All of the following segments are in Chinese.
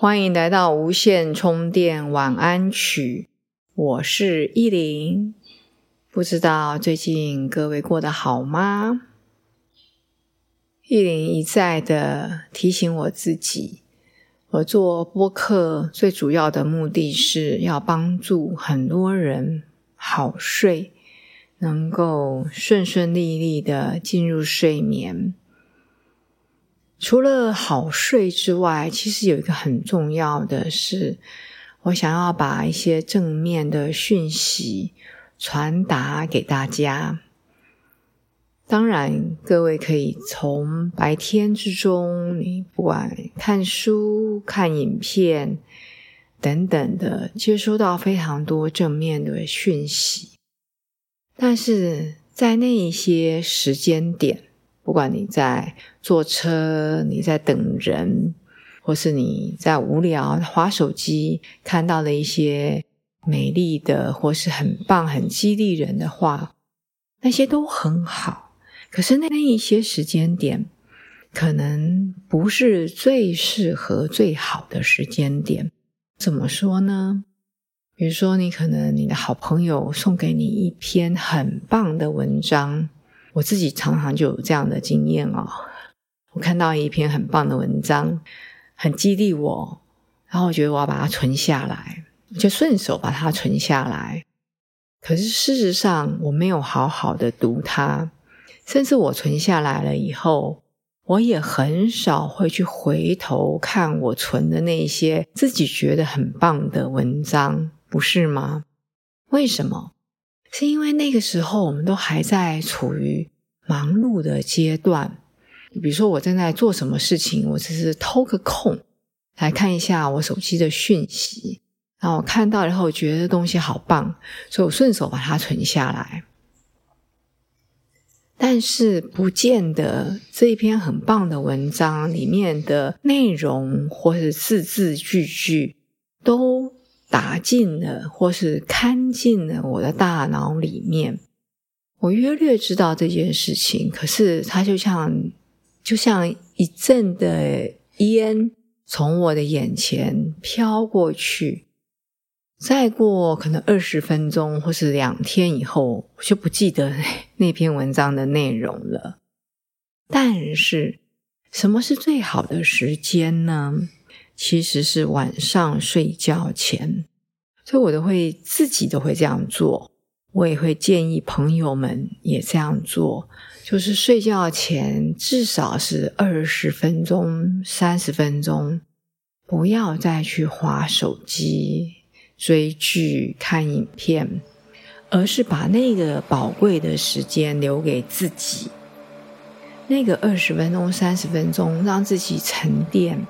欢迎来到无线充电晚安曲，我是依林。不知道最近各位过得好吗？依林一再的提醒我自己，我做播客最主要的目的是要帮助很多人好睡，能够顺顺利利的进入睡眠。除了好睡之外，其实有一个很重要的是，我想要把一些正面的讯息传达给大家。当然，各位可以从白天之中，你不管看书、看影片等等的，接收到非常多正面的讯息。但是在那一些时间点，不管你在坐车，你在等人，或是你在无聊划手机，看到了一些美丽的或是很棒、很激励人的话，那些都很好。可是那那一些时间点，可能不是最适合、最好的时间点。怎么说呢？比如说，你可能你的好朋友送给你一篇很棒的文章。我自己常常就有这样的经验哦。我看到一篇很棒的文章，很激励我，然后我觉得我要把它存下来，就顺手把它存下来。可是事实上，我没有好好的读它，甚至我存下来了以后，我也很少会去回头看我存的那些自己觉得很棒的文章，不是吗？为什么？是因为那个时候我们都还在处于忙碌的阶段，比如说我正在做什么事情，我只是偷个空来看一下我手机的讯息，然后我看到以后觉得东西好棒，所以我顺手把它存下来。但是不见得这一篇很棒的文章里面的内容或是字字句句都。打进了，或是看进了我的大脑里面。我约略知道这件事情，可是它就像就像一阵的烟从我的眼前飘过去。再过可能二十分钟或是两天以后，我就不记得 那篇文章的内容了。但是，什么是最好的时间呢？其实是晚上睡觉前，所以我都会自己都会这样做。我也会建议朋友们也这样做，就是睡觉前至少是二十分钟、三十分钟，不要再去划手机、追剧、看影片，而是把那个宝贵的时间留给自己。那个二十分钟、三十分钟，让自己沉淀。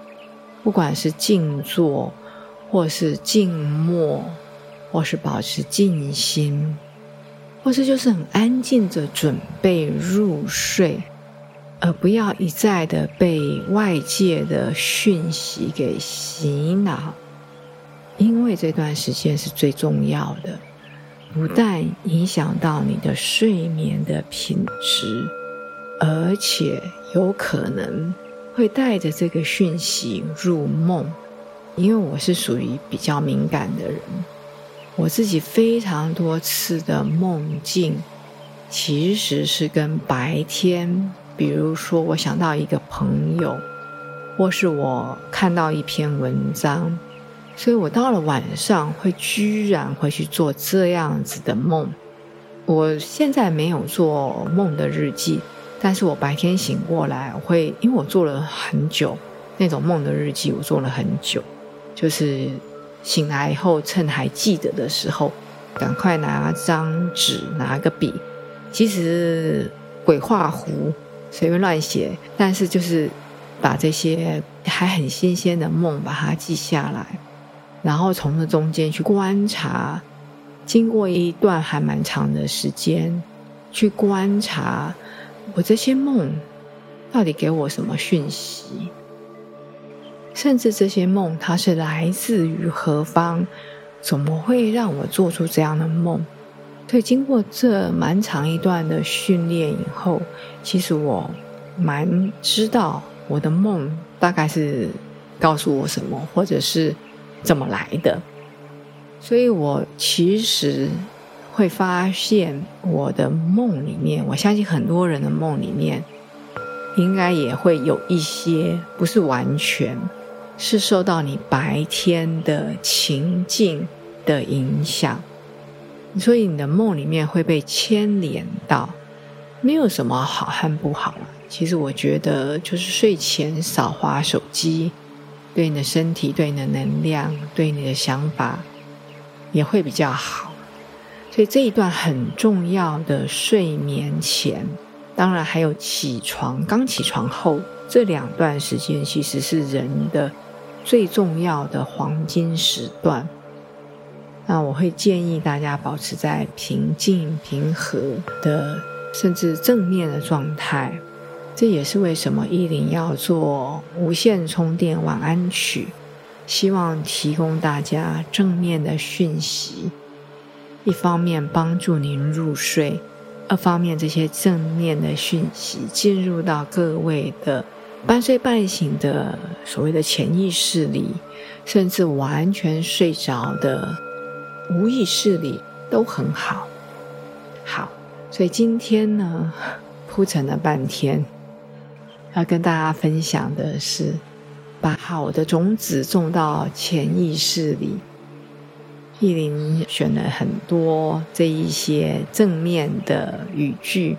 不管是静坐，或是静默，或是保持静心，或是就是很安静的准备入睡，而不要一再的被外界的讯息给洗脑，因为这段时间是最重要的，不但影响到你的睡眠的品质，而且有可能。会带着这个讯息入梦，因为我是属于比较敏感的人，我自己非常多次的梦境，其实是跟白天，比如说我想到一个朋友，或是我看到一篇文章，所以我到了晚上会居然会去做这样子的梦。我现在没有做梦的日记。但是我白天醒过来，会因为我做了很久那种梦的日记，我做了很久，就是醒来以后趁还记得的时候，赶快拿张纸拿个笔，其实鬼画符随便乱写，但是就是把这些还很新鲜的梦把它记下来。然后从这中间去观察，经过一段还蛮长的时间，去观察我这些梦到底给我什么讯息，甚至这些梦它是来自于何方，怎么会让我做出这样的梦？所以经过这蛮长一段的训练以后，其实我蛮知道我的梦大概是告诉我什么，或者是。怎么来的？所以我其实会发现，我的梦里面，我相信很多人的梦里面，应该也会有一些不是完全是受到你白天的情境的影响，所以你的梦里面会被牵连到，没有什么好和不好了。其实我觉得，就是睡前少划手机。对你的身体、对你的能量、对你的想法，也会比较好。所以这一段很重要的睡眠前，当然还有起床、刚起床后这两段时间，其实是人的最重要的黄金时段。那我会建议大家保持在平静、平和的，甚至正面的状态。这也是为什么依林要做无线充电晚安曲，希望提供大家正面的讯息，一方面帮助您入睡，二方面这些正面的讯息进入到各位的半睡半醒的所谓的潜意识里，甚至完全睡着的无意识里都很好。好，所以今天呢，铺陈了半天。要跟大家分享的是，把好的种子种到潜意识里。意林选了很多这一些正面的语句，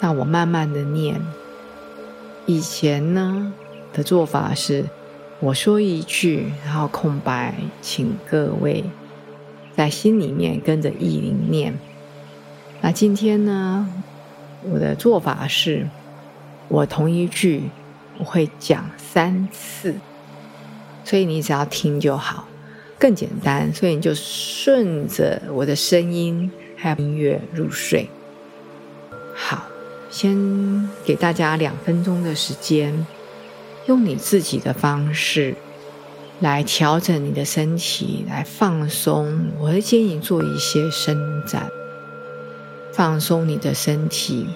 让我慢慢的念。以前呢的做法是，我说一句，然后空白，请各位在心里面跟着意林念。那今天呢，我的做法是。我同一句我会讲三次，所以你只要听就好，更简单。所以你就顺着我的声音还有音乐入睡。先给大家两分钟的时间，用你自己的方式来调整你的身体，来放松。我会建议做一些伸展，放松你的身体。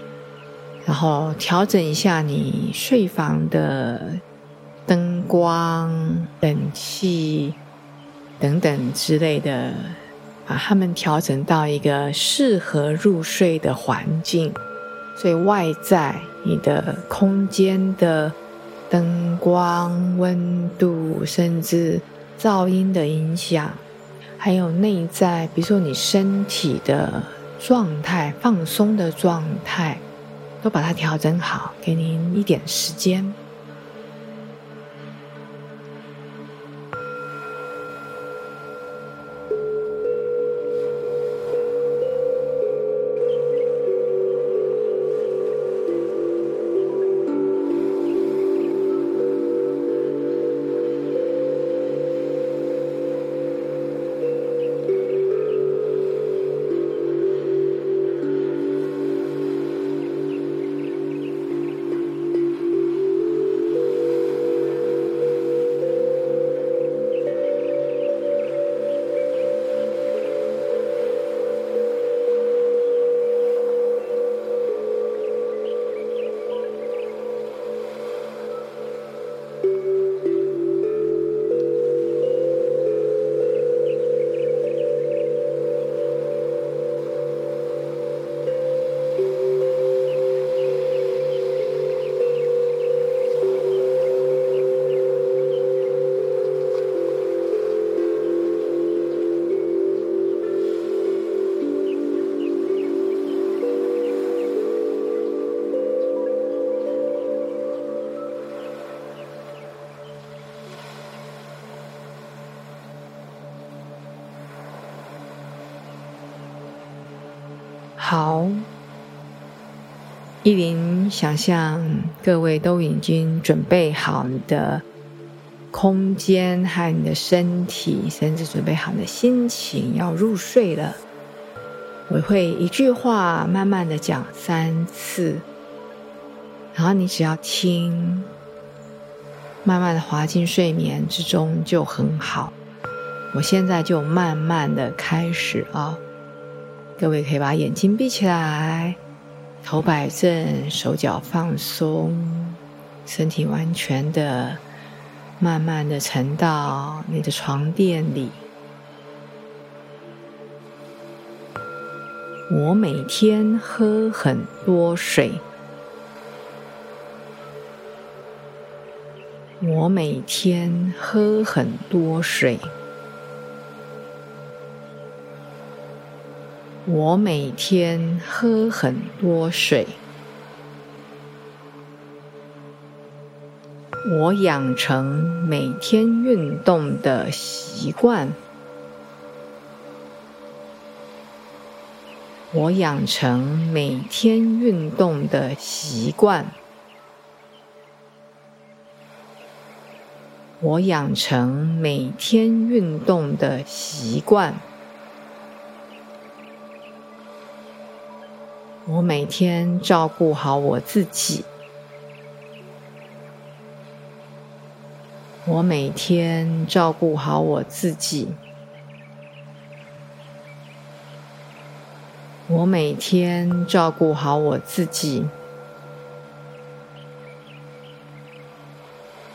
然后调整一下你睡房的灯光、冷气等等之类的，把它们调整到一个适合入睡的环境。所以外在你的空间的灯光、温度，甚至噪音的影响，还有内在，比如说你身体的状态、放松的状态。都把它调整好，给您一点时间。好，依林想象各位都已经准备好你的空间和你的身体，甚至准备好你的心情，要入睡了。我会一句话慢慢的讲三次，然后你只要听，慢慢的滑进睡眠之中就很好。我现在就慢慢的开始啊，各位可以把眼睛闭起来，头摆正，手脚放松，身体完全的、慢慢的沉到你的床垫里。我每天喝很多水。我每天喝很多水。我每天喝很多水。我养成每天运动的习惯。我养成每天运动的习惯。我养成每天运动的习惯。我每天照顾好我自己。我每天照顾好我自己。我每天照顾好我自己。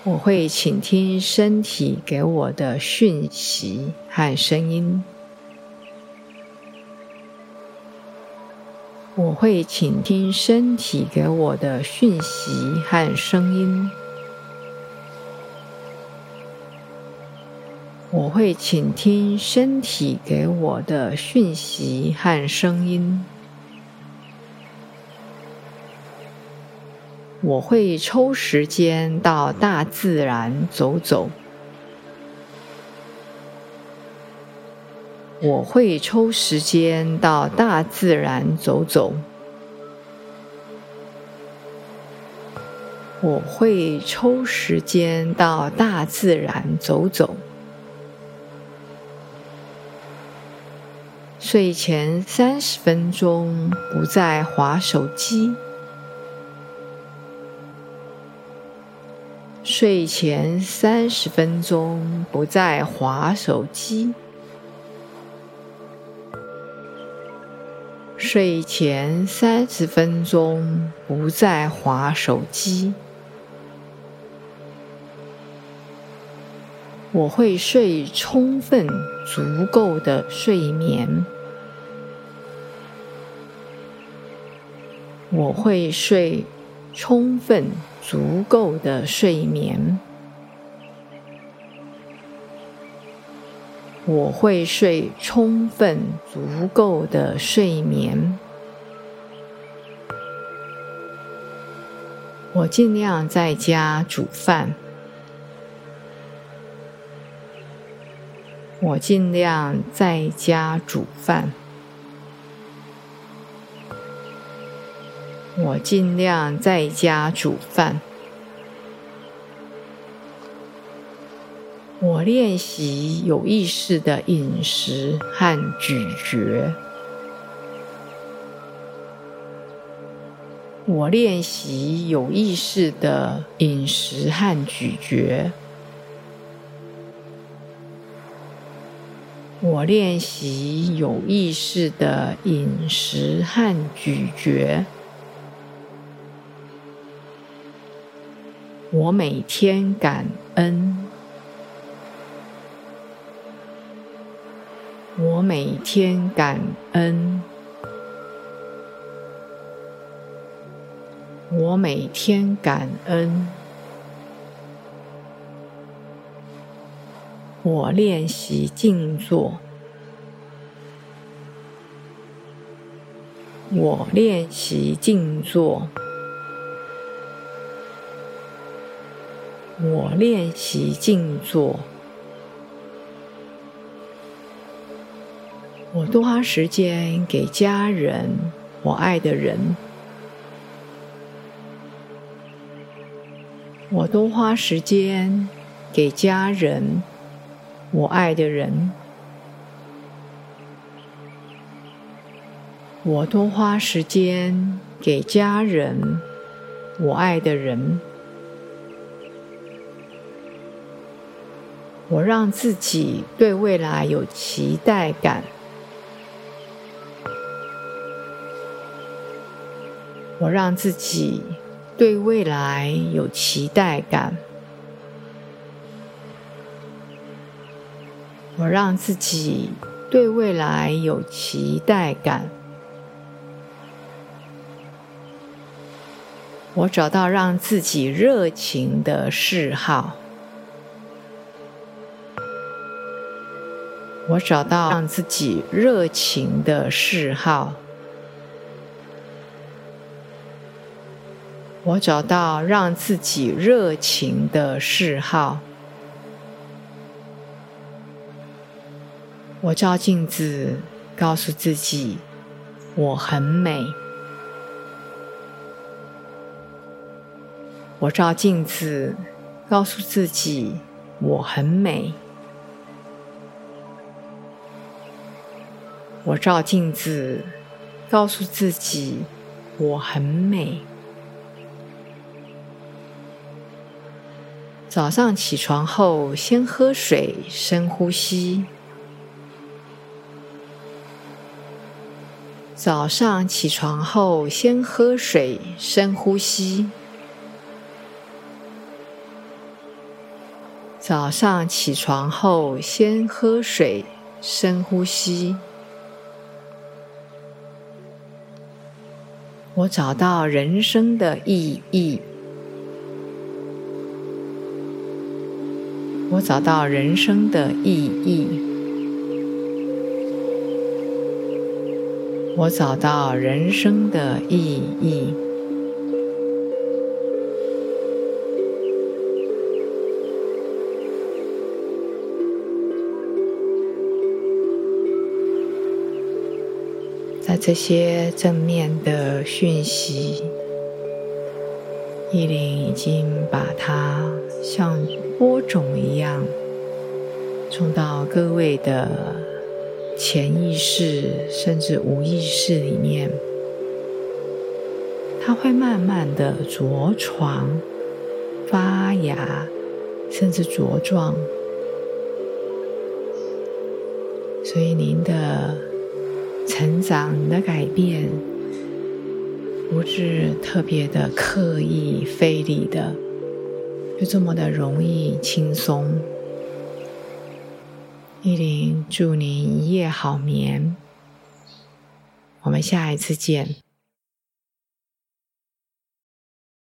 我会倾听身体给我的讯息和声音。我会倾听身体给我的讯息和声音。我会倾听身体给我的讯息和声音。我会抽时间到大自然走走。我会抽时间到大自然走走。我会抽时间到大自然走走。睡前三十分钟不再划手机。睡前三十分钟不再划手机。睡前三十分钟不再划手机。我会睡充分、足够的睡眠。我会睡充分、足够的睡眠。我会睡充分、足够的睡眠。我尽量在家煮饭。我尽量在家煮饭。我尽量在家煮饭。我练习有意识的饮食和咀嚼。我练习有意识的饮食和咀嚼。我练习有意识的饮食和咀嚼。我每天感恩。每天感恩。我每天感恩。我练习静坐。我练习静坐。我练习静坐。我多花时间给家人，我爱的人。我多花时间。给家人，我爱的人。我多花时间给家人，我爱的人。我让自己对未来有期待感。我让自己对未来有期待感。我让自己对未来有期待感。我找到让自己热情的嗜好。我找到让自己热情的嗜好。我找到让自己热情的嗜好。我照镜子，告诉自己，我很美。我照镜子，告诉自己我很美。我照镜子，告诉自己我很美。早上起床后，先喝水，深呼吸。早上起床后，先喝水，深呼吸。早上起床后，先喝水，深呼吸。我找到人生的意义。找到人生的意义。我找到人生的意义。在这些正面的讯息，意林已经把它向播种一样种到各位的潜意识，甚至无意识里面。它会慢慢的着床、发芽，甚至茁壮。所以您的。成长的改变，不是特别的刻意费力的，就这么的容易轻松。依琳祝您一夜好眠，我们下一次见。